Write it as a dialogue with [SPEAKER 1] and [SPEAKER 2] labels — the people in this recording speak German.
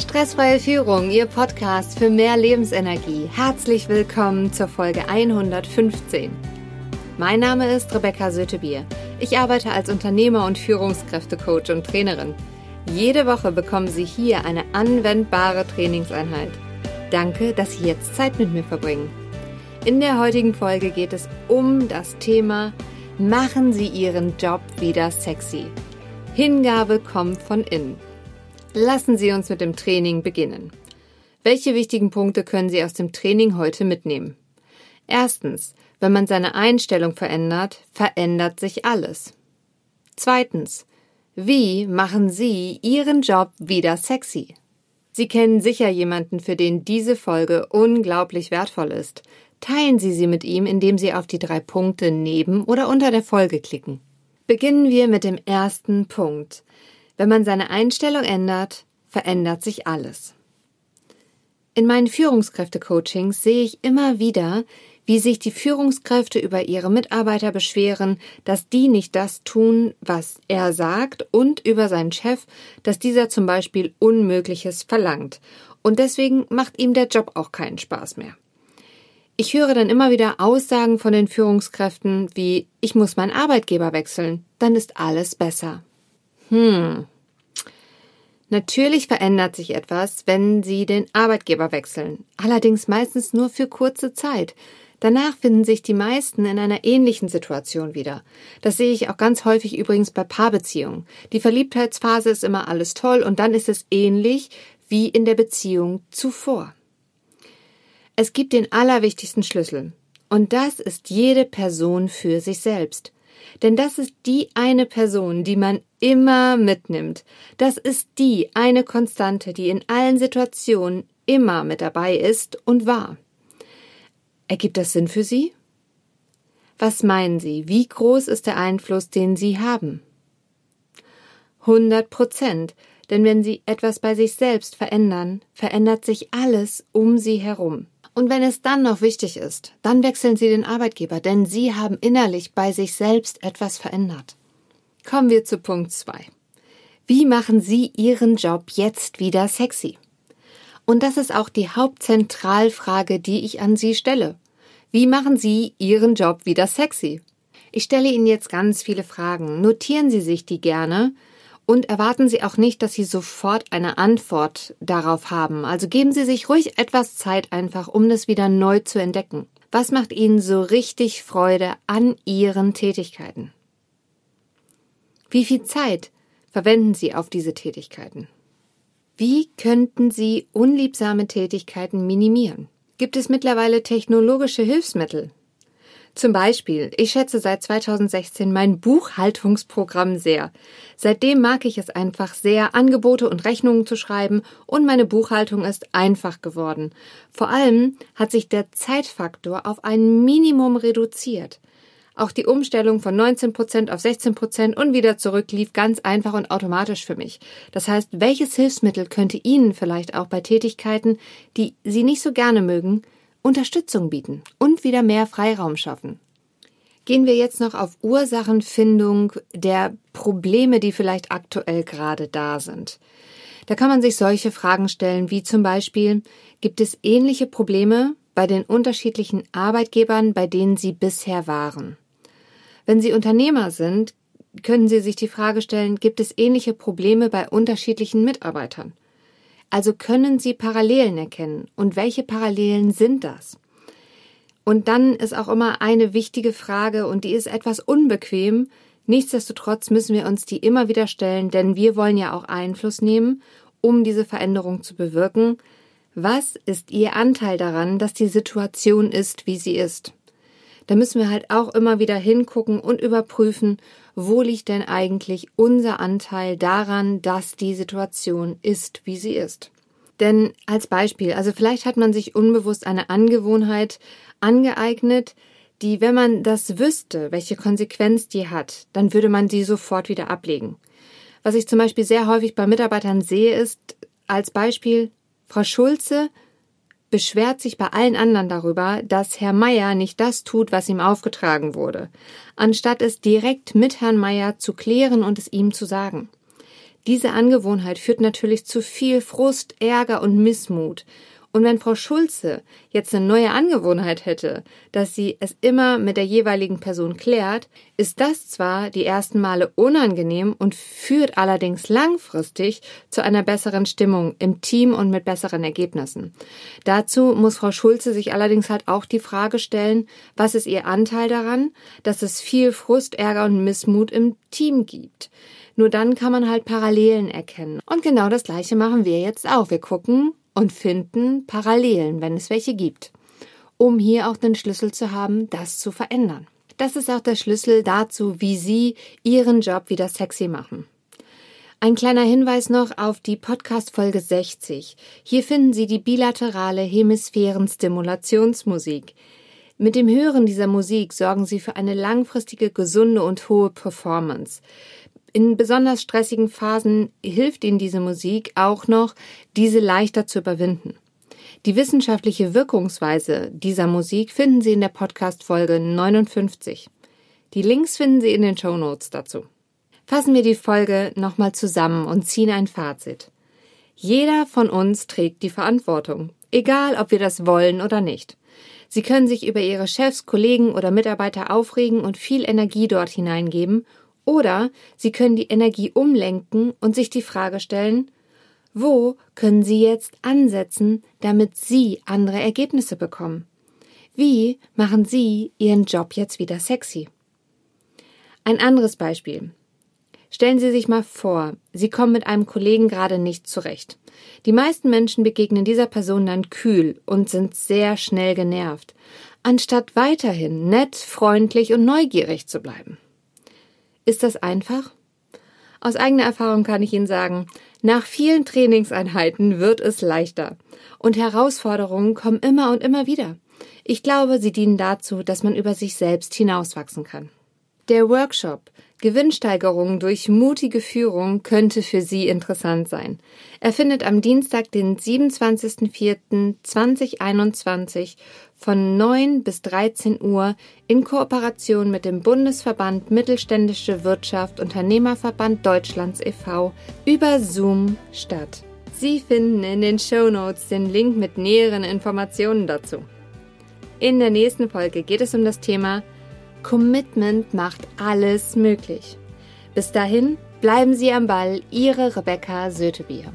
[SPEAKER 1] Stressfreie Führung, Ihr Podcast für mehr Lebensenergie. Herzlich willkommen zur Folge 115. Mein Name ist Rebecca Sötebier. Ich arbeite als Unternehmer und Führungskräftecoach und Trainerin. Jede Woche bekommen Sie hier eine anwendbare Trainingseinheit. Danke, dass Sie jetzt Zeit mit mir verbringen. In der heutigen Folge geht es um das Thema Machen Sie Ihren Job wieder sexy. Hingabe kommt von innen. Lassen Sie uns mit dem Training beginnen. Welche wichtigen Punkte können Sie aus dem Training heute mitnehmen? Erstens, wenn man seine Einstellung verändert, verändert sich alles. Zweitens, wie machen Sie Ihren Job wieder sexy? Sie kennen sicher jemanden, für den diese Folge unglaublich wertvoll ist. Teilen Sie sie mit ihm, indem Sie auf die drei Punkte neben oder unter der Folge klicken. Beginnen wir mit dem ersten Punkt. Wenn man seine Einstellung ändert, verändert sich alles. In meinen Führungskräfte-Coachings sehe ich immer wieder, wie sich die Führungskräfte über ihre Mitarbeiter beschweren, dass die nicht das tun, was er sagt, und über seinen Chef, dass dieser zum Beispiel Unmögliches verlangt. Und deswegen macht ihm der Job auch keinen Spaß mehr. Ich höre dann immer wieder Aussagen von den Führungskräften wie ich muss meinen Arbeitgeber wechseln, dann ist alles besser. Hm. Natürlich verändert sich etwas, wenn Sie den Arbeitgeber wechseln, allerdings meistens nur für kurze Zeit. Danach finden sich die meisten in einer ähnlichen Situation wieder. Das sehe ich auch ganz häufig übrigens bei Paarbeziehungen. Die Verliebtheitsphase ist immer alles toll und dann ist es ähnlich wie in der Beziehung zuvor. Es gibt den allerwichtigsten Schlüssel. Und das ist jede Person für sich selbst. Denn das ist die eine Person, die man immer mitnimmt. Das ist die eine Konstante, die in allen Situationen immer mit dabei ist und war. Ergibt das Sinn für Sie? Was meinen Sie, wie groß ist der Einfluss, den Sie haben? 100 Prozent, denn wenn Sie etwas bei sich selbst verändern, verändert sich alles um Sie herum. Und wenn es dann noch wichtig ist, dann wechseln Sie den Arbeitgeber, denn Sie haben innerlich bei sich selbst etwas verändert. Kommen wir zu Punkt 2. Wie machen Sie Ihren Job jetzt wieder sexy? Und das ist auch die Hauptzentralfrage, die ich an Sie stelle. Wie machen Sie Ihren Job wieder sexy? Ich stelle Ihnen jetzt ganz viele Fragen. Notieren Sie sich die gerne und erwarten Sie auch nicht, dass Sie sofort eine Antwort darauf haben. Also geben Sie sich ruhig etwas Zeit einfach, um das wieder neu zu entdecken. Was macht Ihnen so richtig Freude an Ihren Tätigkeiten? Wie viel Zeit verwenden Sie auf diese Tätigkeiten? Wie könnten Sie unliebsame Tätigkeiten minimieren? Gibt es mittlerweile technologische Hilfsmittel, zum Beispiel, ich schätze seit 2016 mein Buchhaltungsprogramm sehr. Seitdem mag ich es einfach sehr, Angebote und Rechnungen zu schreiben und meine Buchhaltung ist einfach geworden. Vor allem hat sich der Zeitfaktor auf ein Minimum reduziert. Auch die Umstellung von 19 Prozent auf 16 Prozent und wieder zurück lief ganz einfach und automatisch für mich. Das heißt, welches Hilfsmittel könnte Ihnen vielleicht auch bei Tätigkeiten, die Sie nicht so gerne mögen, Unterstützung bieten und wieder mehr Freiraum schaffen. Gehen wir jetzt noch auf Ursachenfindung der Probleme, die vielleicht aktuell gerade da sind. Da kann man sich solche Fragen stellen wie zum Beispiel, gibt es ähnliche Probleme bei den unterschiedlichen Arbeitgebern, bei denen Sie bisher waren? Wenn Sie Unternehmer sind, können Sie sich die Frage stellen, gibt es ähnliche Probleme bei unterschiedlichen Mitarbeitern? Also können Sie Parallelen erkennen. Und welche Parallelen sind das? Und dann ist auch immer eine wichtige Frage, und die ist etwas unbequem. Nichtsdestotrotz müssen wir uns die immer wieder stellen, denn wir wollen ja auch Einfluss nehmen, um diese Veränderung zu bewirken. Was ist Ihr Anteil daran, dass die Situation ist, wie sie ist? Da müssen wir halt auch immer wieder hingucken und überprüfen, wo liegt denn eigentlich unser Anteil daran, dass die Situation ist, wie sie ist. Denn als Beispiel, also vielleicht hat man sich unbewusst eine Angewohnheit angeeignet, die, wenn man das wüsste, welche Konsequenz die hat, dann würde man sie sofort wieder ablegen. Was ich zum Beispiel sehr häufig bei Mitarbeitern sehe, ist als Beispiel, Frau Schulze beschwert sich bei allen anderen darüber, dass Herr Meier nicht das tut, was ihm aufgetragen wurde, anstatt es direkt mit Herrn Meier zu klären und es ihm zu sagen. Diese Angewohnheit führt natürlich zu viel Frust, Ärger und Missmut. Und wenn Frau Schulze jetzt eine neue Angewohnheit hätte, dass sie es immer mit der jeweiligen Person klärt, ist das zwar die ersten Male unangenehm und führt allerdings langfristig zu einer besseren Stimmung im Team und mit besseren Ergebnissen. Dazu muss Frau Schulze sich allerdings halt auch die Frage stellen, was ist ihr Anteil daran, dass es viel Frust, Ärger und Missmut im Team gibt. Nur dann kann man halt Parallelen erkennen. Und genau das Gleiche machen wir jetzt auch. Wir gucken, und finden Parallelen, wenn es welche gibt, um hier auch den Schlüssel zu haben, das zu verändern. Das ist auch der Schlüssel dazu, wie Sie Ihren Job wieder sexy machen. Ein kleiner Hinweis noch auf die Podcast Folge 60. Hier finden Sie die bilaterale Hemisphären-Stimulationsmusik. Mit dem Hören dieser Musik sorgen Sie für eine langfristige, gesunde und hohe Performance. In besonders stressigen Phasen hilft Ihnen diese Musik auch noch, diese leichter zu überwinden. Die wissenschaftliche Wirkungsweise dieser Musik finden Sie in der Podcast-Folge 59. Die Links finden Sie in den Show Notes dazu. Fassen wir die Folge nochmal zusammen und ziehen ein Fazit. Jeder von uns trägt die Verantwortung, egal ob wir das wollen oder nicht. Sie können sich über Ihre Chefs, Kollegen oder Mitarbeiter aufregen und viel Energie dort hineingeben oder Sie können die Energie umlenken und sich die Frage stellen, wo können Sie jetzt ansetzen, damit Sie andere Ergebnisse bekommen? Wie machen Sie Ihren Job jetzt wieder sexy? Ein anderes Beispiel. Stellen Sie sich mal vor, Sie kommen mit einem Kollegen gerade nicht zurecht. Die meisten Menschen begegnen dieser Person dann kühl und sind sehr schnell genervt, anstatt weiterhin nett, freundlich und neugierig zu bleiben. Ist das einfach? Aus eigener Erfahrung kann ich Ihnen sagen, nach vielen Trainingseinheiten wird es leichter. Und Herausforderungen kommen immer und immer wieder. Ich glaube, sie dienen dazu, dass man über sich selbst hinauswachsen kann. Der Workshop Gewinnsteigerung durch mutige Führung könnte für Sie interessant sein. Er findet am Dienstag, den 27.04.2021 von 9 bis 13 Uhr in Kooperation mit dem Bundesverband Mittelständische Wirtschaft Unternehmerverband Deutschlands e.V. über Zoom statt. Sie finden in den Show Notes den Link mit näheren Informationen dazu. In der nächsten Folge geht es um das Thema Commitment macht alles möglich. Bis dahin bleiben Sie am Ball, Ihre Rebecca Sötebier.